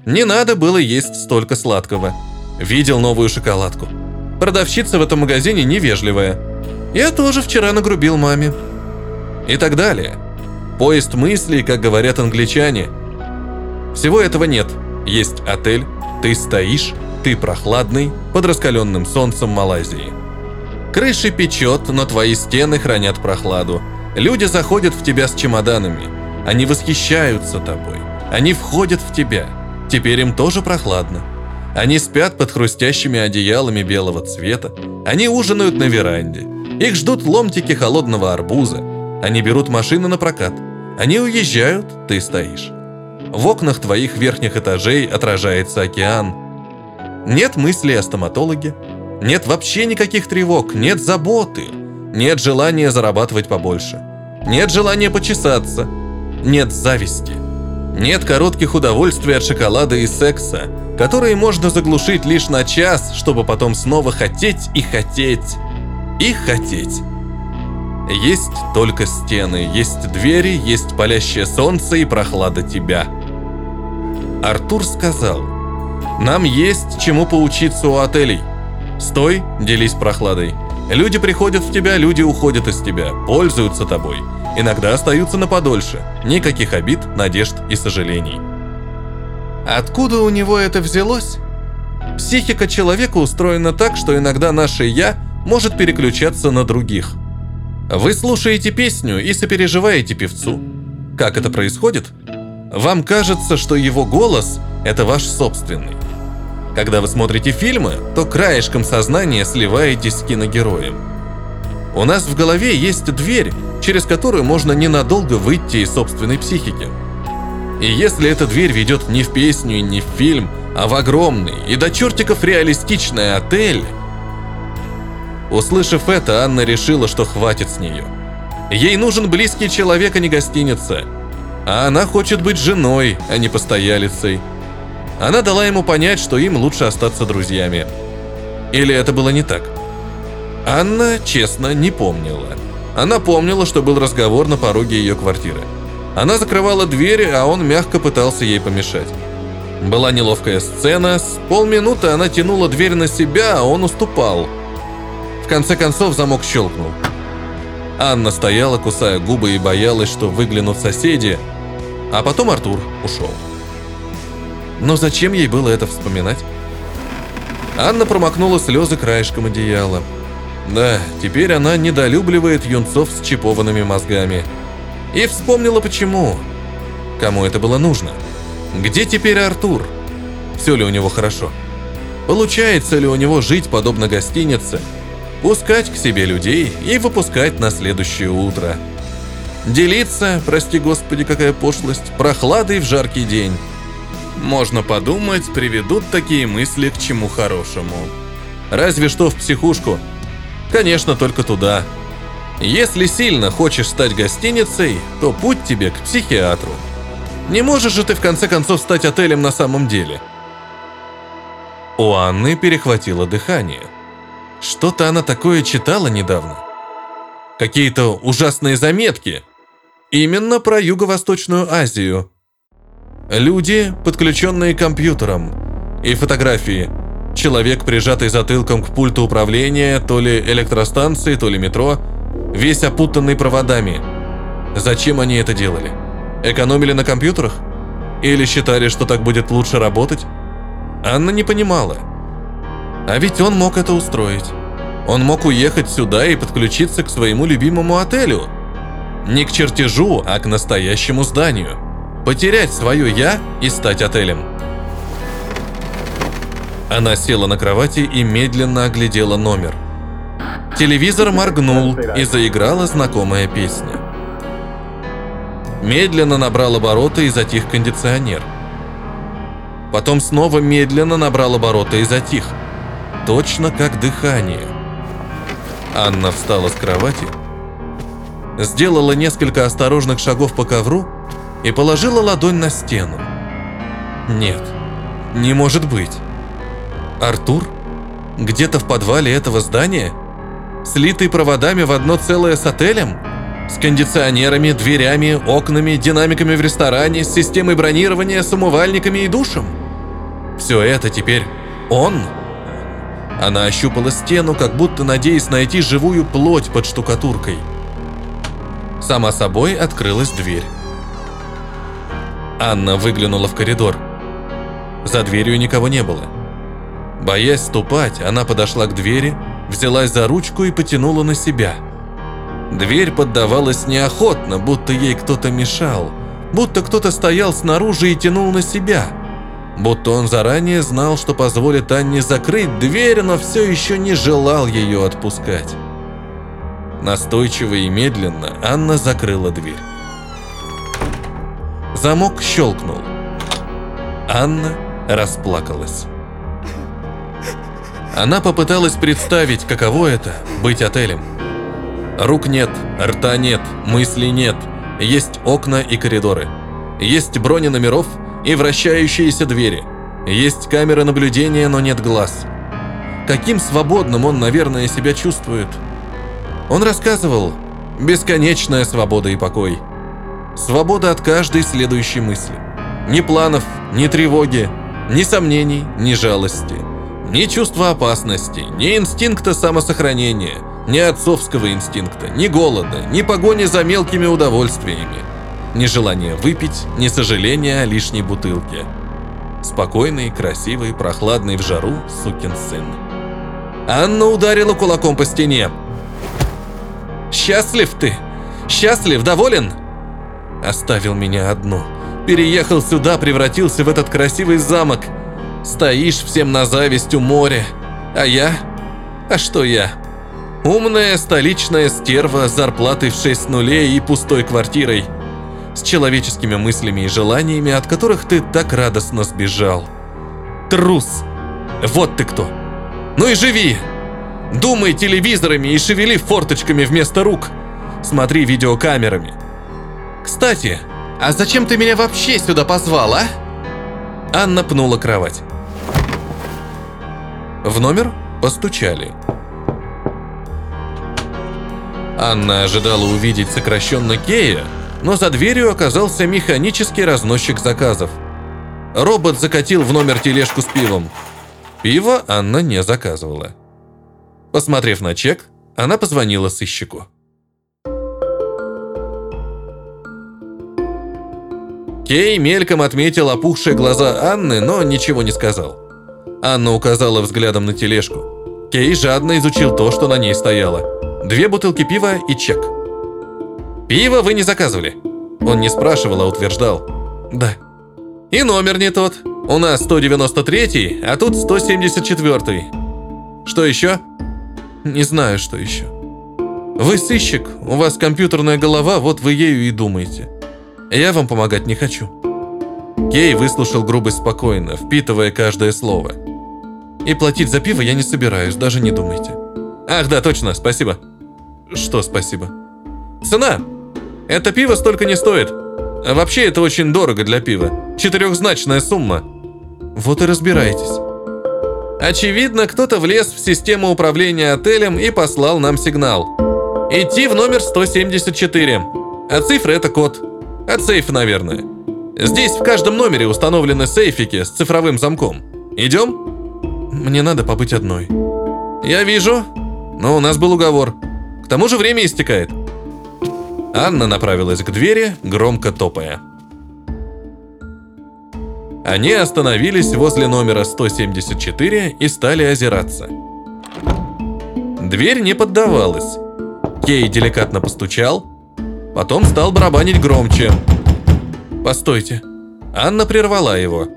Не надо было есть столько сладкого. Видел новую шоколадку. Продавщица в этом магазине невежливая. Я тоже вчера нагрубил маме. И так далее. Поезд мыслей, как говорят англичане. Всего этого нет. Есть отель, ты стоишь, ты прохладный, под раскаленным солнцем Малайзии. Крыши печет, но твои стены хранят прохладу. Люди заходят в тебя с чемоданами. Они восхищаются тобой. Они входят в тебя. Теперь им тоже прохладно. Они спят под хрустящими одеялами белого цвета. Они ужинают на веранде. Их ждут ломтики холодного арбуза. Они берут машину на прокат. Они уезжают, ты стоишь. В окнах твоих верхних этажей отражается океан. Нет мыслей о стоматологе. Нет вообще никаких тревог. Нет заботы. Нет желания зарабатывать побольше. Нет желания почесаться. Нет зависти. Нет коротких удовольствий от шоколада и секса которые можно заглушить лишь на час, чтобы потом снова хотеть и хотеть. И хотеть. Есть только стены, есть двери, есть палящее солнце и прохлада тебя. Артур сказал, нам есть чему поучиться у отелей. Стой, делись прохладой. Люди приходят в тебя, люди уходят из тебя, пользуются тобой. Иногда остаются на подольше. Никаких обид, надежд и сожалений. Откуда у него это взялось? Психика человека устроена так, что иногда наше «я» может переключаться на других. Вы слушаете песню и сопереживаете певцу. Как это происходит? Вам кажется, что его голос – это ваш собственный. Когда вы смотрите фильмы, то краешком сознания сливаетесь с киногероем. У нас в голове есть дверь, через которую можно ненадолго выйти из собственной психики – и если эта дверь ведет не в песню и не в фильм, а в огромный и до чертиков реалистичный отель... Услышав это, Анна решила, что хватит с нее. Ей нужен близкий человек, а не гостиница. А она хочет быть женой, а не постоялицей. Она дала ему понять, что им лучше остаться друзьями. Или это было не так? Анна, честно, не помнила. Она помнила, что был разговор на пороге ее квартиры. Она закрывала двери, а он мягко пытался ей помешать. Была неловкая сцена, с полминуты она тянула дверь на себя, а он уступал. В конце концов замок щелкнул. Анна стояла, кусая губы и боялась, что выглянут соседи, а потом Артур ушел. Но зачем ей было это вспоминать? Анна промокнула слезы краешком одеяла. Да, теперь она недолюбливает юнцов с чипованными мозгами – и вспомнила почему. Кому это было нужно? Где теперь Артур? Все ли у него хорошо? Получается ли у него жить подобно гостинице? Пускать к себе людей и выпускать на следующее утро. Делиться, прости господи, какая пошлость, прохладой в жаркий день. Можно подумать, приведут такие мысли к чему хорошему. Разве что в психушку. Конечно, только туда. Если сильно хочешь стать гостиницей, то путь тебе к психиатру. Не можешь же ты в конце концов стать отелем на самом деле. У Анны перехватило дыхание. Что-то она такое читала недавно. Какие-то ужасные заметки. Именно про Юго-Восточную Азию. Люди, подключенные к компьютерам. И фотографии. Человек, прижатый затылком к пульту управления, то ли электростанции, то ли метро, весь опутанный проводами. Зачем они это делали? Экономили на компьютерах? Или считали, что так будет лучше работать? Анна не понимала. А ведь он мог это устроить. Он мог уехать сюда и подключиться к своему любимому отелю. Не к чертежу, а к настоящему зданию. Потерять свое «я» и стать отелем. Она села на кровати и медленно оглядела номер. Телевизор моргнул и заиграла знакомая песня. Медленно набрал обороты и затих кондиционер. Потом снова медленно набрал обороты и затих. Точно как дыхание. Анна встала с кровати, сделала несколько осторожных шагов по ковру и положила ладонь на стену. Нет, не может быть. Артур? Где-то в подвале этого здания? Слитый проводами в одно целое с отелем? С кондиционерами, дверями, окнами, динамиками в ресторане, с системой бронирования, с умывальниками и душем? Все это теперь он? Она ощупала стену, как будто надеясь найти живую плоть под штукатуркой. Сама собой открылась дверь. Анна выглянула в коридор. За дверью никого не было. Боясь ступать, она подошла к двери, взялась за ручку и потянула на себя. Дверь поддавалась неохотно, будто ей кто-то мешал, будто кто-то стоял снаружи и тянул на себя. Будто он заранее знал, что позволит Анне закрыть дверь, но все еще не желал ее отпускать. Настойчиво и медленно Анна закрыла дверь. Замок щелкнул. Анна расплакалась. Она попыталась представить, каково это – быть отелем. Рук нет, рта нет, мыслей нет. Есть окна и коридоры. Есть брони номеров и вращающиеся двери. Есть камеры наблюдения, но нет глаз. Каким свободным он, наверное, себя чувствует. Он рассказывал «бесконечная свобода и покой». Свобода от каждой следующей мысли. Ни планов, ни тревоги, ни сомнений, ни жалости – ни чувства опасности, ни инстинкта самосохранения, ни отцовского инстинкта, ни голода, ни погони за мелкими удовольствиями, ни желания выпить, ни сожаления о лишней бутылке. Спокойный, красивый, прохладный в жару сукин сын. Анна ударила кулаком по стене. «Счастлив ты? Счастлив? Доволен?» Оставил меня одну. Переехал сюда, превратился в этот красивый замок – Стоишь всем на зависть у моря. А я? А что я? Умная столичная стерва с зарплатой в 6 нулей и пустой квартирой. С человеческими мыслями и желаниями, от которых ты так радостно сбежал. Трус. Вот ты кто. Ну и живи. Думай телевизорами и шевели форточками вместо рук. Смотри видеокамерами. Кстати, а зачем ты меня вообще сюда позвал, а? Анна пнула кровать. В номер постучали. Анна ожидала увидеть сокращенно Кея, но за дверью оказался механический разносчик заказов. Робот закатил в номер тележку с пивом. Пиво Анна не заказывала. Посмотрев на чек, она позвонила сыщику. Кей мельком отметил опухшие глаза Анны, но ничего не сказал. Анна указала взглядом на тележку. Кей жадно изучил то, что на ней стояло. Две бутылки пива и чек. «Пиво вы не заказывали?» Он не спрашивал, а утверждал. «Да». «И номер не тот. У нас 193, а тут 174. Что еще?» «Не знаю, что еще». «Вы сыщик, у вас компьютерная голова, вот вы ею и думаете. Я вам помогать не хочу». Кей выслушал грубость спокойно, впитывая каждое слово. И платить за пиво я не собираюсь, даже не думайте. Ах, да, точно, спасибо. Что спасибо? Цена. Это пиво столько не стоит. А вообще это очень дорого для пива. Четырехзначная сумма. Вот и разбирайтесь. Очевидно, кто-то влез в систему управления отелем и послал нам сигнал. Идти в номер 174. А цифры это код. От сейфа, наверное. Здесь в каждом номере установлены сейфики с цифровым замком. Идем? Мне надо побыть одной. Я вижу, но у нас был уговор. К тому же время истекает. Анна направилась к двери, громко топая. Они остановились возле номера 174 и стали озираться. Дверь не поддавалась. Кей деликатно постучал, потом стал барабанить громче. «Постойте». Анна прервала его.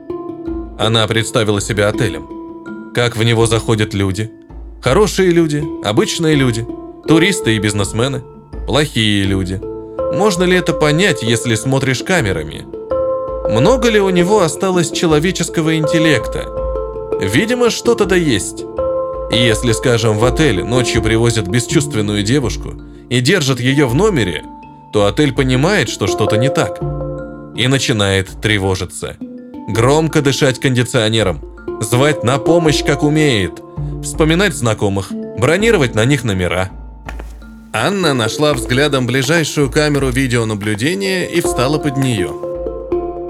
Она представила себя отелем. Как в него заходят люди. Хорошие люди, обычные люди, туристы и бизнесмены, плохие люди. Можно ли это понять, если смотришь камерами? Много ли у него осталось человеческого интеллекта? Видимо, что-то да есть. Если, скажем, в отеле ночью привозят бесчувственную девушку и держат ее в номере, то отель понимает, что что-то не так. И начинает тревожиться. Громко дышать кондиционером, звать на помощь как умеет, вспоминать знакомых, бронировать на них номера. Анна нашла взглядом ближайшую камеру видеонаблюдения и встала под нее.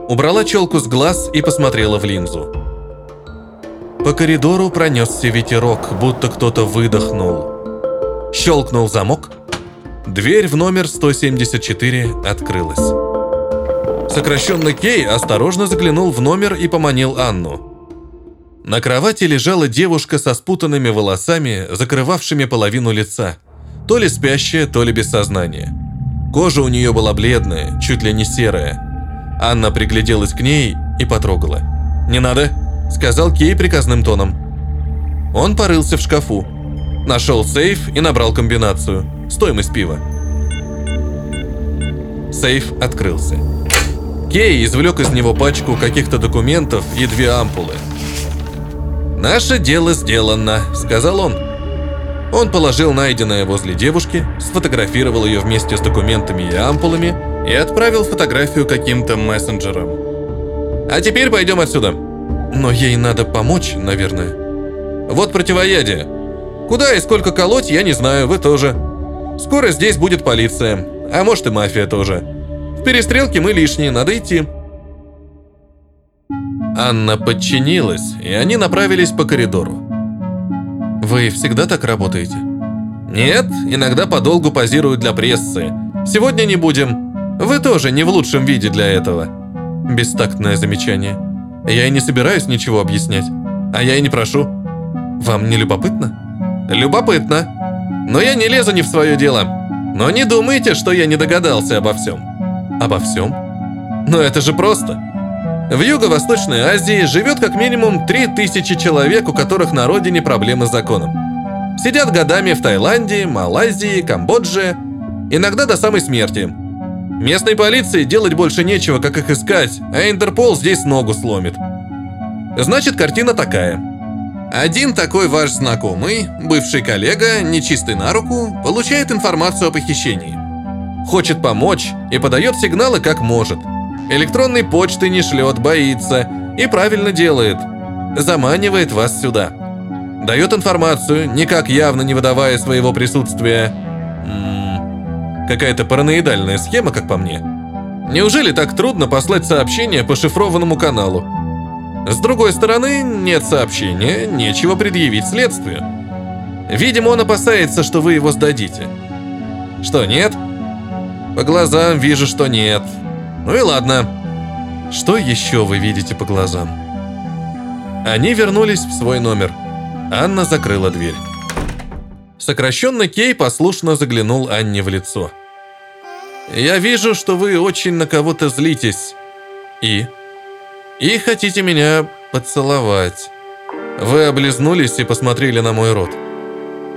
Убрала челку с глаз и посмотрела в линзу. По коридору пронесся ветерок, будто кто-то выдохнул. Щелкнул замок. Дверь в номер 174 открылась. Сокращенный Кей осторожно заглянул в номер и поманил Анну. На кровати лежала девушка со спутанными волосами, закрывавшими половину лица. То ли спящая, то ли без сознания. Кожа у нее была бледная, чуть ли не серая. Анна пригляделась к ней и потрогала. «Не надо!» сказал Кей приказным тоном. Он порылся в шкафу, нашел сейф и набрал комбинацию. Стоимость пива. Сейф открылся. Кей извлек из него пачку каких-то документов и две ампулы. «Наше дело сделано», — сказал он. Он положил найденное возле девушки, сфотографировал ее вместе с документами и ампулами и отправил фотографию каким-то мессенджерам. «А теперь пойдем отсюда», но ей надо помочь, наверное. Вот противоядие. Куда и сколько колоть, я не знаю, вы тоже. Скоро здесь будет полиция, а может и мафия тоже. В перестрелке мы лишние, надо идти. Анна подчинилась, и они направились по коридору. Вы всегда так работаете? Нет, иногда подолгу позируют для прессы. Сегодня не будем. Вы тоже не в лучшем виде для этого. Бестактное замечание. Я и не собираюсь ничего объяснять. А я и не прошу. Вам не любопытно? Любопытно. Но я не лезу не в свое дело. Но не думайте, что я не догадался обо всем. Обо всем? Но это же просто. В Юго-Восточной Азии живет как минимум 3000 человек, у которых на родине проблемы с законом. Сидят годами в Таиланде, Малайзии, Камбодже, иногда до самой смерти – Местной полиции делать больше нечего, как их искать, а Интерпол здесь ногу сломит. Значит, картина такая. Один такой ваш знакомый, бывший коллега, нечистый на руку, получает информацию о похищении. Хочет помочь и подает сигналы как может. Электронной почты не шлет, боится и правильно делает. Заманивает вас сюда. Дает информацию, никак явно не выдавая своего присутствия. Какая-то параноидальная схема, как по мне. Неужели так трудно послать сообщение по шифрованному каналу? С другой стороны, нет сообщения, нечего предъявить следствию. Видимо, он опасается, что вы его сдадите. Что, нет? По глазам вижу, что нет. Ну и ладно. Что еще вы видите по глазам? Они вернулись в свой номер. Анна закрыла дверь. Сокращенно Кей послушно заглянул Анне в лицо. «Я вижу, что вы очень на кого-то злитесь. И? И хотите меня поцеловать. Вы облизнулись и посмотрели на мой рот.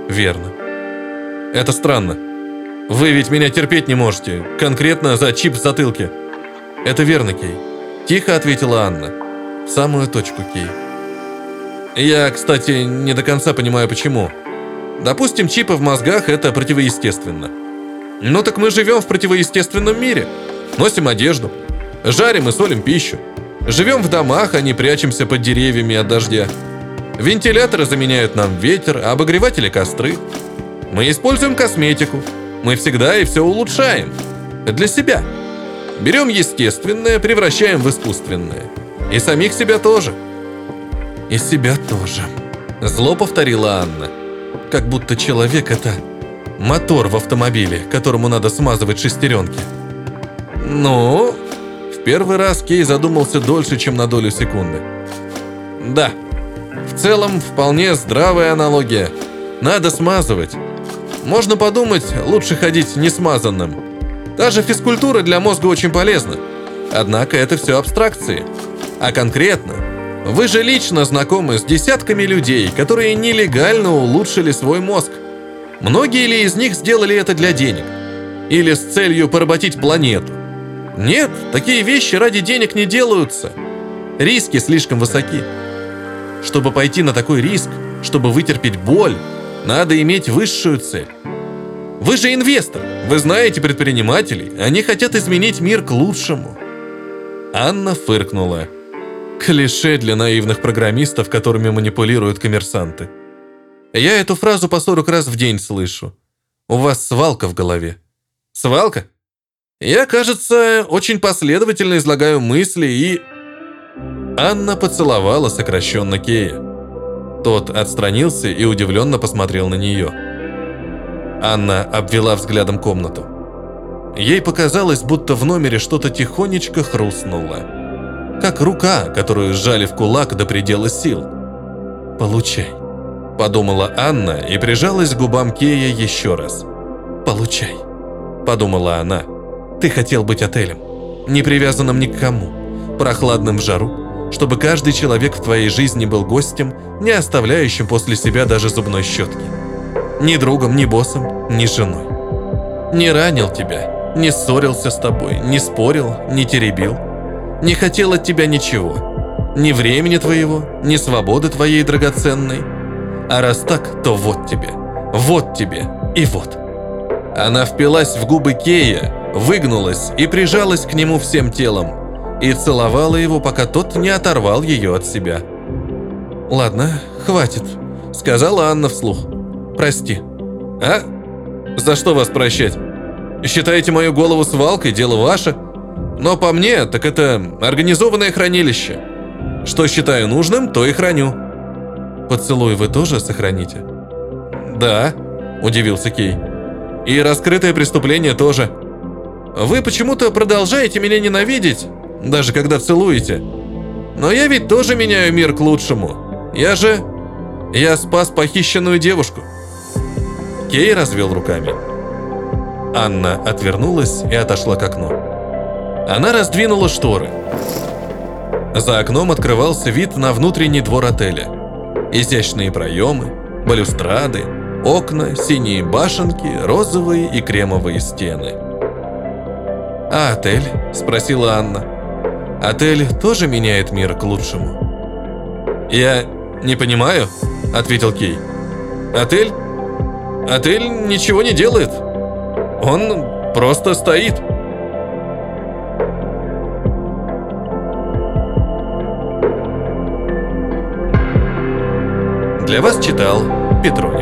Верно. Это странно. Вы ведь меня терпеть не можете, конкретно за чип в затылке. Это верно, Кей. Тихо ответила Анна. В самую точку, Кей. Я, кстати, не до конца понимаю, почему. Допустим, чипы в мозгах – это противоестественно. Ну так мы живем в противоестественном мире. Носим одежду, жарим и солим пищу. Живем в домах, а не прячемся под деревьями от дождя. Вентиляторы заменяют нам ветер, а обогреватели – костры. Мы используем косметику. Мы всегда и все улучшаем. Для себя. Берем естественное, превращаем в искусственное. И самих себя тоже. И себя тоже. Зло повторила Анна. Как будто человек это мотор в автомобиле, которому надо смазывать шестеренки. Ну, первый раз Кей задумался дольше, чем на долю секунды. Да, в целом вполне здравая аналогия. Надо смазывать. Можно подумать, лучше ходить не смазанным. Та же физкультура для мозга очень полезна. Однако это все абстракции. А конкретно, вы же лично знакомы с десятками людей, которые нелегально улучшили свой мозг. Многие ли из них сделали это для денег? Или с целью поработить планету? Нет, такие вещи ради денег не делаются. Риски слишком высоки. Чтобы пойти на такой риск, чтобы вытерпеть боль, надо иметь высшую цель. Вы же инвестор, вы знаете предпринимателей, они хотят изменить мир к лучшему. Анна фыркнула. Клише для наивных программистов, которыми манипулируют коммерсанты. Я эту фразу по 40 раз в день слышу. У вас свалка в голове. Свалка? Я, кажется, очень последовательно излагаю мысли и... Анна поцеловала сокращенно Кея. Тот отстранился и удивленно посмотрел на нее. Анна обвела взглядом комнату. Ей показалось, будто в номере что-то тихонечко хрустнуло. Как рука, которую сжали в кулак до предела сил. «Получай», — подумала Анна и прижалась к губам Кея еще раз. «Получай», — подумала она. «Ты хотел быть отелем, не привязанным ни к кому, прохладным в жару, чтобы каждый человек в твоей жизни был гостем, не оставляющим после себя даже зубной щетки. Ни другом, ни боссом, ни женой. Не ранил тебя, не ссорился с тобой, не спорил, не теребил. Не хотел от тебя ничего. Ни времени твоего, ни свободы твоей драгоценной. А раз так, то вот тебе, вот тебе и вот. Она впилась в губы Кея, выгнулась и прижалась к нему всем телом. И целовала его, пока тот не оторвал ее от себя. «Ладно, хватит», — сказала Анна вслух. «Прости». «А? За что вас прощать? Считаете мою голову свалкой, дело ваше? Но по мне, так это организованное хранилище. Что считаю нужным, то и храню». «Поцелуй вы тоже сохраните?» «Да», — удивился Кей. «И раскрытое преступление тоже. Вы почему-то продолжаете меня ненавидеть, даже когда целуете. Но я ведь тоже меняю мир к лучшему. Я же... Я спас похищенную девушку». Кей развел руками. Анна отвернулась и отошла к окну. Она раздвинула шторы. За окном открывался вид на внутренний двор отеля. Изящные проемы, балюстрады, окна, синие башенки, розовые и кремовые стены. «А отель?» – спросила Анна. «Отель тоже меняет мир к лучшему?» «Я не понимаю», – ответил Кей. «Отель Отель ничего не делает. Он просто стоит. Для вас читал Петроник.